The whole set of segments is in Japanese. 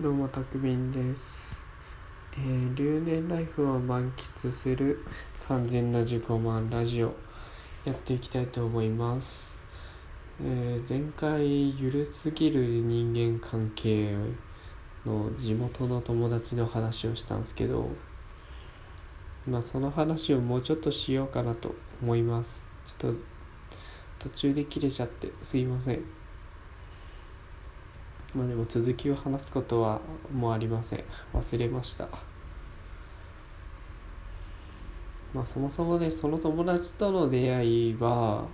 どうもたくみんです、えー留年ライフを満喫する完全な自己満ラジオやっていきたいと思います、えー前回ゆるすぎる人間関係の地元の友達の話をしたんですけどまあその話をもうちょっとしようかなと思います。ちょっと途中で切れちゃってすいません。まあでも続きを話すことはもうありません。忘れました。まあそもそもねその友達との出会いは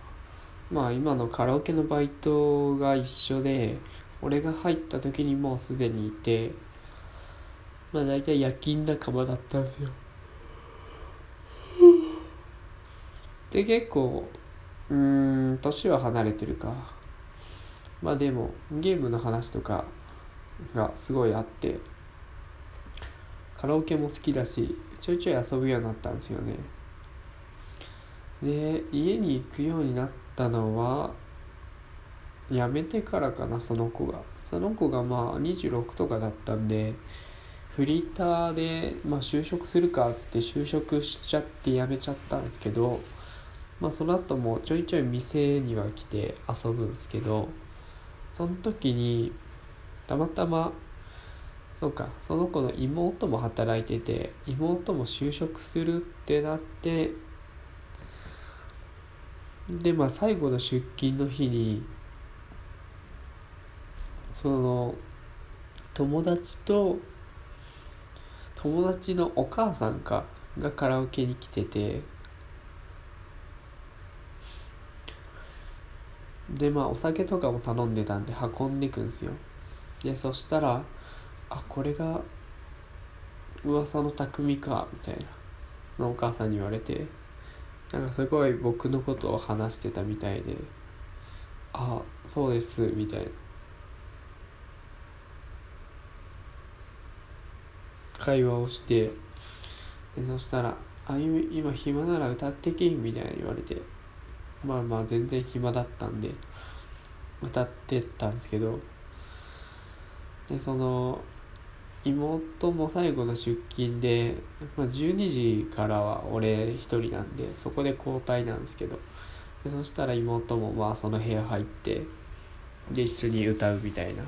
まあ今のカラオケのバイトが一緒で俺が入った時にもうすでにいてまあ大体夜勤仲間だったんですよ。で結構うん年は離れてるか。まあでもゲームの話とかがすごいあってカラオケも好きだしちょいちょい遊ぶようになったんですよね。で家に行くようになったのは辞めてからかなその子が。その子がまあ26とかだったんでフリーターで、まあ、就職するかっつって就職しちゃって辞めちゃったんですけどまあその後もちょいちょい店には来て遊ぶんですけどその時にたまたまそうかその子の妹も働いてて妹も就職するってなってでまあ最後の出勤の日にその友達と友達のお母さんかがカラオケに来ててでまあお酒とかも頼んでたんで運んでくんすよ。でそしたら「あこれが噂の匠か」みたいなのお母さんに言われてなんかすごい僕のことを話してたみたいで「あそうです」みたいな。会話をしてでそしたら「あ今暇なら歌ってき」みたいな言われて。まあまあ全然暇だったんで歌ってたんですけどでその妹も最後の出勤で、まあ、12時からは俺一人なんでそこで交代なんですけどでそしたら妹もまあその部屋入ってで一緒に歌うみたいな。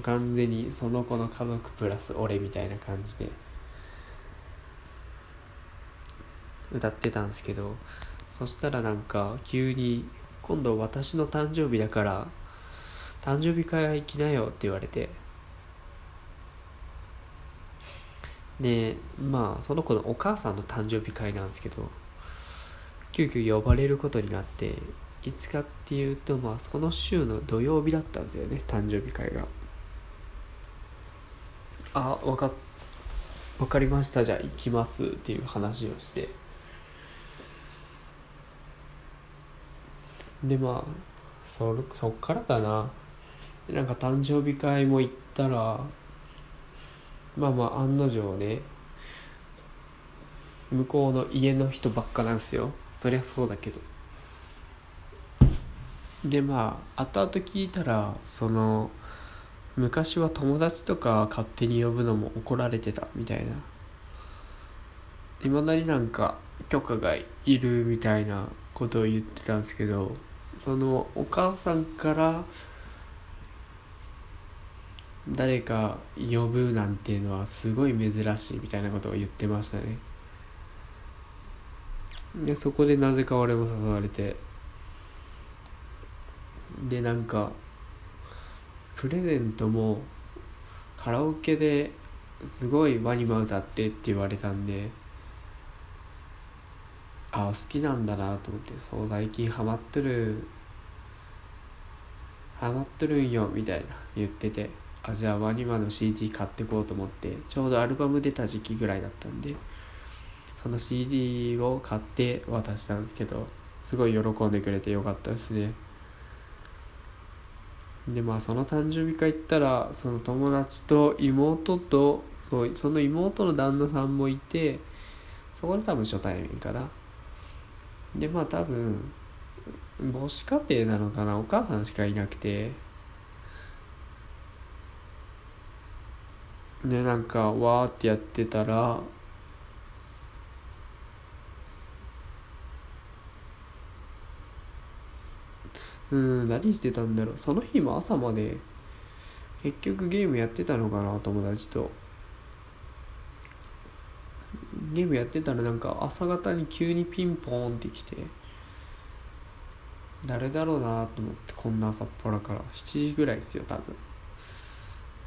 完全にその子の家族プラス俺みたいな感じで歌ってたんですけどそしたらなんか急に今度私の誕生日だから誕生日会は行きなよって言われて。でまあその子のお母さんの誕生日会なんですけど急遽呼ばれることになっていつかっていうとまあその週の土曜日だったんですよね誕生日会が。あわかわかりました。じゃあ行きますっていう話をして。でまあそそっからかな。なんか誕生日会も行ったらまあまあ案の定ね向こうの家の人ばっかなんですよ。そりゃそうだけど。でまあ後々聞いたらその昔は友達とか勝手に呼ぶのも怒られてたみたいな。いまだになんか許可がいるみたいなことを言ってたんですけど。そのお母さんから誰か呼ぶなんていうのはすごい珍しいみたいなことを言ってましたね。でそこでなぜか俺も誘われて。でなんかプレゼントもカラオケですごいワニマ歌ってって言われたんで。あ好きなんだなと思ってそう最近ハマってるハマってるんよみたいな言っててあじゃあワニマの CD 買ってこうと思ってちょうどアルバム出た時期ぐらいだったんでその CD を買って渡したんですけどすごい喜んでくれてよかったですね。でまあその誕生日会行ったらその友達と妹とそうその妹の旦那さんもいてそこで多分初対面かな。でまあ多分母子家庭なのかな？お母さんしかいなくて。でなんかわーってやってたらうん何してたんだろう。その日も朝まで結局ゲームやってたのかな友達と。ゲームやってたらなんか朝方に急にピンポーンってきて誰だろうなと思ってこんな朝っぱらから。7時ぐらいですよ多分。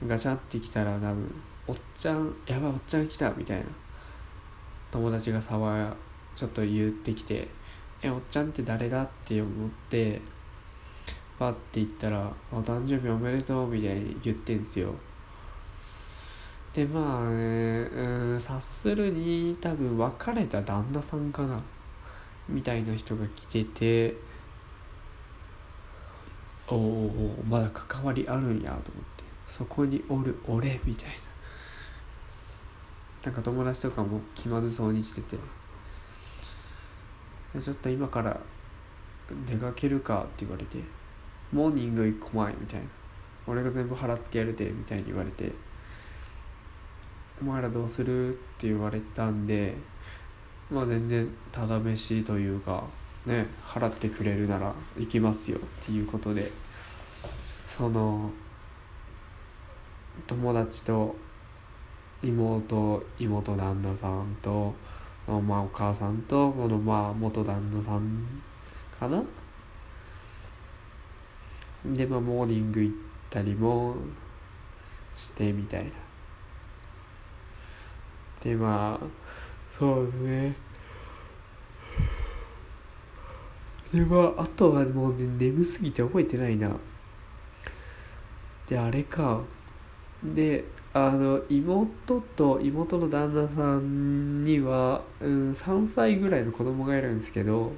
ガチャって来たら多分おっちゃんやばいおっちゃん来たみたいな。友達が騒ちょっと言ってきてえおっちゃんって誰だって思ってパッて言ったら「お誕生日おめでとう」みたいに言ってんすよ。でまあねうん察するに多分別れた旦那さんかなみたいな人が来てておおまだ関わりあるんやと思ってそこにおる俺みたいな。なんか友達とかも気まずそうにしててちょっと今から出かけるかって言われてモーニング1個前みたいな。俺が全部払ってやるでみたいに言われてお前らどうする？って言われたんでまあ全然ただ飯というかね払ってくれるなら行きますよっていうことでその友達と妹妹旦那さんとまあお母さんとそのまあ元旦那さんかな？でまあモーニング行ったりもしてみたいな。でまあそうですね。でまああとはもう、ね、眠すぎて覚えてないな。であれか。であの妹と妹の旦那さんには、うん、3歳ぐらいの子供がいるんですけど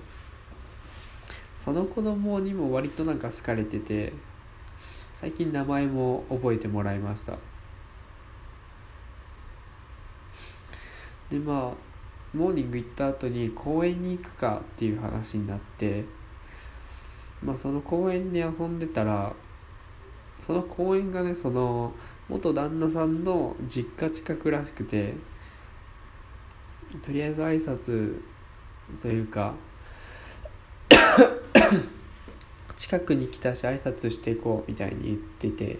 その子供にも割となんか好かれてて最近名前も覚えてもらいました。でまあモーニング行った後に公園に行くかっていう話になってまあその公園で遊んでたらその公園がねその元旦那さんの実家近くらしくてとりあえず挨拶というか 近くに来たし挨拶していこうみたいに言ってて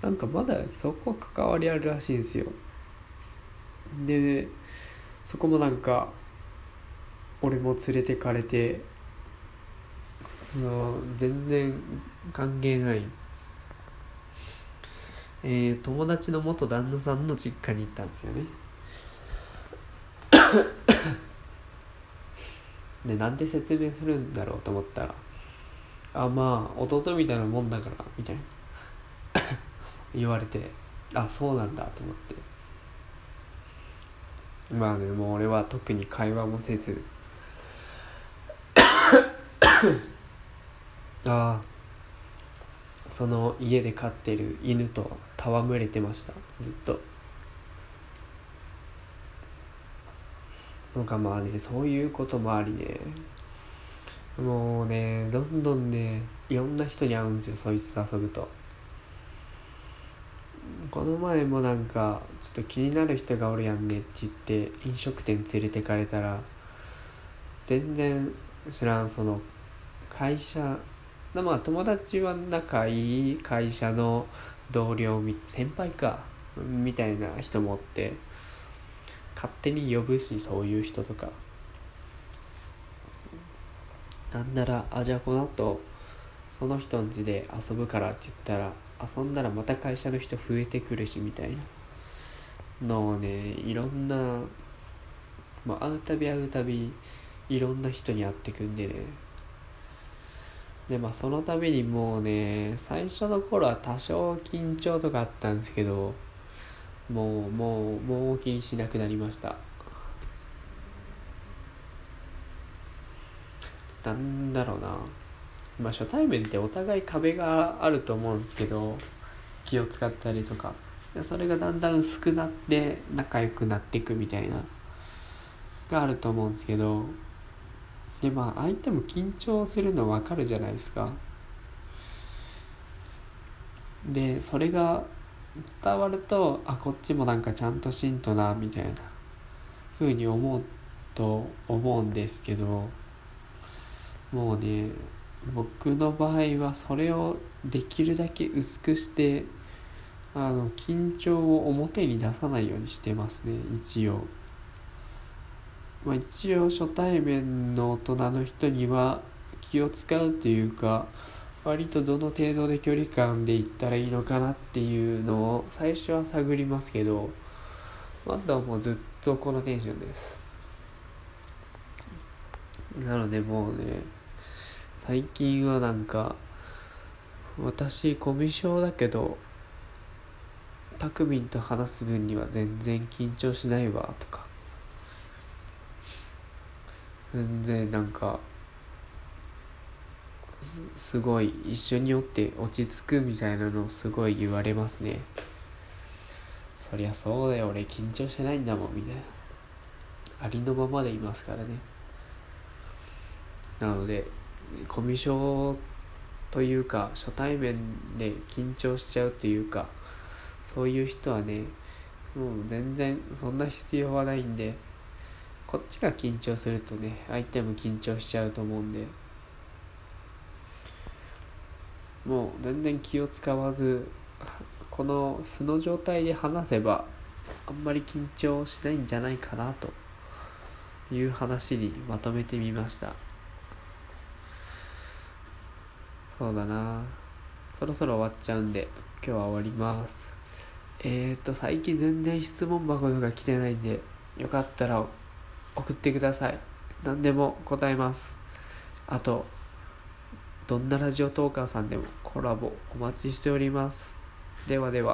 なんかまだそこ関わりあるらしいんですよ。でそこもなんか俺も連れてかれて全然関係ない。えー、友達の元旦那さんの実家に行ったんですよね。でなんで説明するんだろうと思ったらあまあ弟みたいなもんだからみたいな。言われてあそうなんだと思ってまあねもう俺は特に会話もせず。ああ。その家で飼ってる犬と戯れてました。ずっと。なんかまあねそういうこともありね。もうねどんどんねいろんな人に会うんですよそいつと遊ぶとこの前もなんかちょっと気になる人がおるやんねって言って飲食店連れてかれたら全然知らんその会社まあ友達は仲いい会社の同僚先輩かみたいな人もって勝手に呼ぶしそういう人とか。なんならあじゃあこの後その人ん家で遊ぶからって言ったら遊んだらまた会社の人増えてくるしみたいなのをねいろんな、まあ、会うたび会うたびいろんな人に会ってくんでね。でまあその度にもうね最初の頃は多少緊張とかあったんですけどもうもうもう気にしなくなりました。なんだろうな。まあ初対面ってお互い壁があると思うんですけど気を使ったりとか。それがだんだん薄くなって仲良くなっていくみたいながあると思うんですけど。でまあ相手も緊張するの分かるじゃないですか。でそれが伝わるとあこっちもなんかちゃんとしんとなみたいな風に思うと思うんですけど。もうね僕の場合はそれをできるだけ薄くしてあの緊張を表に出さないようにしてますね一応。まあ、一応初対面の大人の人には気を使うというか割とどの程度で距離感で行ったらいいのかなっていうのを最初は探りますけどまだもうずっとこのテンションですなのでもうね最近はなんか私コミュ障だけどたくみんと話す分には全然緊張しないわとか。全然なんかすごい一緒におって落ち着くみたいなのをすごい言われますね。そりゃそうだよ俺緊張してないんだもんみたいな。ありのままでいますからね。なのでコミュ障というか初対面で緊張しちゃうというかそういう人はねもう全然そんな必要はないんでこっちが緊張するとね相手も緊張しちゃうと思うんでもう全然気を使わずこの素の状態で話せばあんまり緊張しないんじゃないかなという話にまとめてみました。そうだな。そろそろ終わっちゃうんで今日は終わります。えーと最近全然質問箱とか来てないんでよかったら送ってください。何でも答えます。あとどんなラジオトーカーさんでもコラボお待ちしております。ではでは。